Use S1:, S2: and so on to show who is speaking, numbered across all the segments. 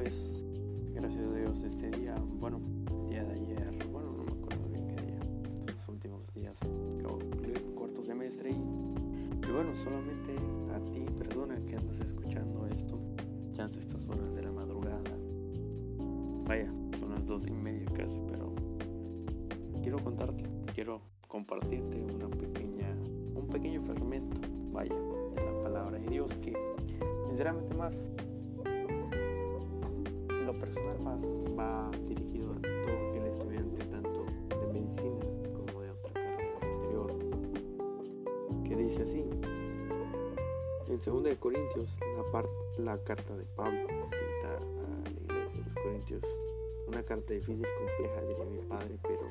S1: pues gracias a Dios este día, bueno, día de ayer, bueno, no me acuerdo bien qué día, estos últimos días, acabo de cumplir un cuarto semestre y, bueno, solamente a ti, persona que andas escuchando esto, ya a estas horas de la madrugada, vaya, son las dos y media casi, pero quiero contarte, quiero compartirte una pequeña, un pequeño fragmento, vaya, de la palabra de Dios que sinceramente más va, dirigido a todo aquel estudiante tanto de medicina como de otra carrera exterior que dice así. En 2 de Corintios la carta de Pablo escrita a la iglesia de los Corintios. Una carta difícil compleja diría mi padre pero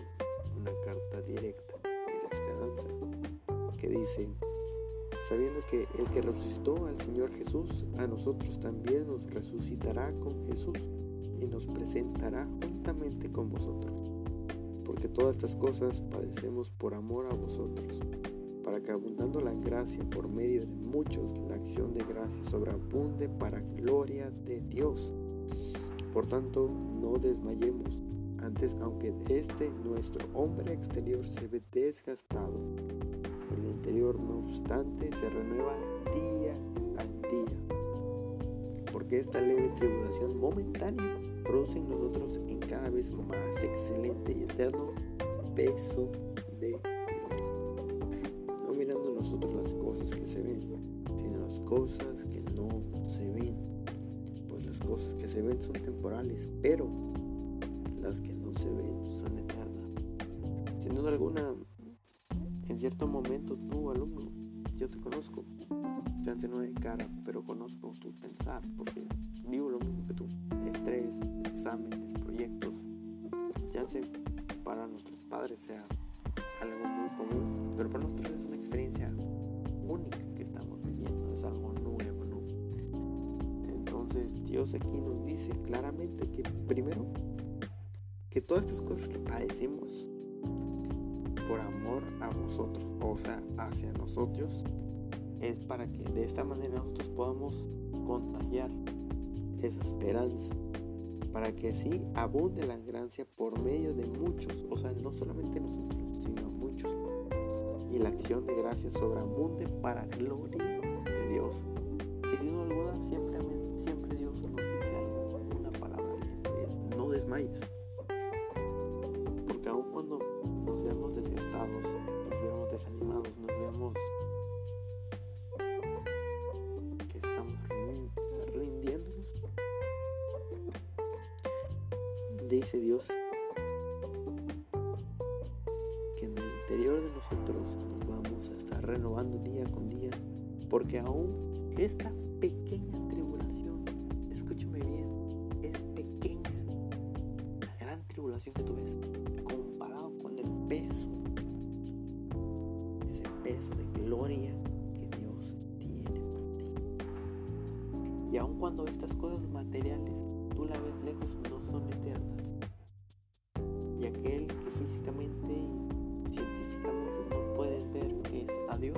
S1: una carta directa y de esperanza que dice sabiendo que el que resucitó al Señor Jesús, a nosotros también nos resucitará con Jesús y nos presentará juntamente con vosotros. Porque todas estas cosas padecemos por amor a vosotros, para que abundando la gracia por medio de muchos, la acción de gracia sobreabunde para gloria de Dios. Por tanto, no desmayemos, antes aunque este nuestro hombre exterior se ve desgastado, el interior, no obstante, se renueva día Porque esta leve tribulación momentánea produce en nosotros en cada vez más excelente y eterno peso de gloria. No mirando nosotros las cosas que se ven, sino las cosas que no se ven. Pues las cosas que se ven son temporales, pero las que no se ven son eternas. Sin duda alguna, en cierto momento tú, alumno, yo te conozco. Chance no de cara, pero conozco tu pensar, porque vivo lo mismo que tú. Estrés, exámenes, proyectos. Chance para nuestros padres sea algo muy común, pero para nosotros es una experiencia única que estamos viviendo, es algo nuevo, ¿no? Entonces Dios aquí nos dice claramente que primero, que todas estas cosas que padecemos, por amor a vosotros, o sea, hacia nosotros, es para que de esta manera nosotros podamos contagiar esa esperanza, para que así abunde la gracia por medio de muchos, o sea, no solamente nosotros, sino muchos, y la acción de gracia sobreabunde para gloria de Dios. Sin duda alguna, siempre, siempre Dios nos dice una palabra, no desmayes. Dice Dios que en el interior de nosotros nos vamos a estar renovando día con día, porque aún esta pequeña tribulación, escúchame bien, es pequeña, la gran tribulación que tú ves comparado con el peso, ese peso de gloria que Dios tiene ti. Y aun cuando estas cosas materiales Dios,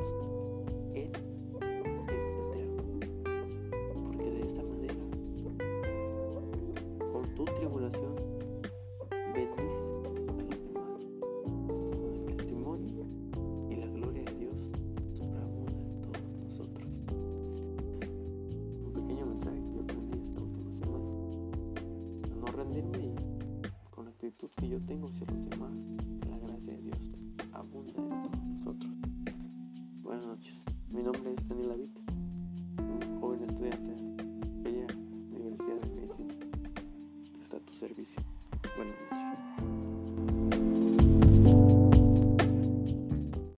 S1: Él es eterno. Porque de esta manera, con tu tribulación, bendices a los demás. Con el testimonio y la gloria de Dios sobreabunda en todos nosotros. Un pequeño mensaje que yo aprendí esta última semana. No rendirme con la actitud que yo tengo hacia los demás, Mi nombre es Daniel David, un joven estudiante de la Universidad de Medicina. Está a tu servicio.